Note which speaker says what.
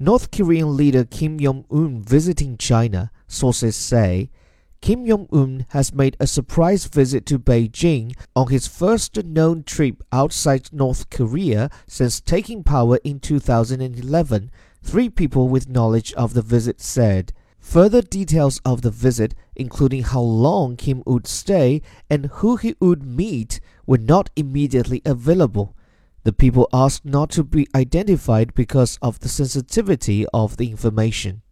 Speaker 1: North Korean leader Kim Jong un visiting China, sources say. Kim Jong un has made a surprise visit to Beijing on his first known trip outside North Korea since taking power in 2011, three people with knowledge of the visit said. Further details of the visit, including how long Kim would stay and who he would meet, were not immediately available. The people asked not to be identified because of the sensitivity of the information.